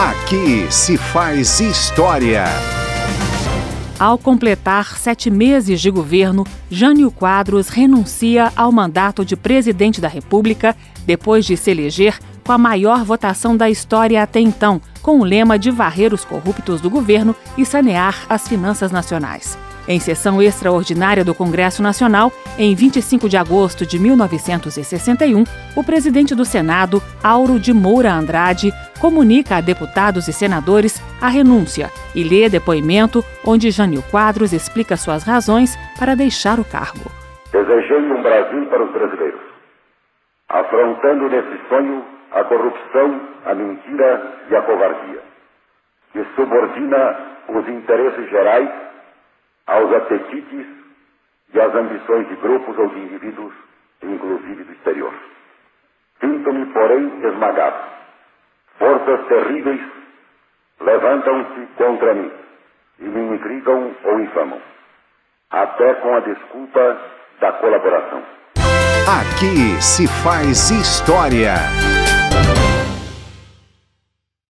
Aqui se faz história. Ao completar sete meses de governo, Jânio Quadros renuncia ao mandato de presidente da República depois de se eleger com a maior votação da história até então, com o lema de varrer os corruptos do governo e sanear as finanças nacionais. Em sessão extraordinária do Congresso Nacional, em 25 de agosto de 1961, o presidente do Senado, Auro de Moura Andrade, comunica a deputados e senadores a renúncia e lê depoimento onde Jânio Quadros explica suas razões para deixar o cargo. Desejei um Brasil para os brasileiros, afrontando nesse sonho a corrupção, a mentira e a covardia, que subordina os interesses gerais aos apetites e às ambições de grupos ou de indivíduos, inclusive do exterior. Sinto-me, porém, esmagado. Forças terríveis levantam-se contra mim e me intrigam ou infamam, até com a desculpa da colaboração. Aqui se faz história.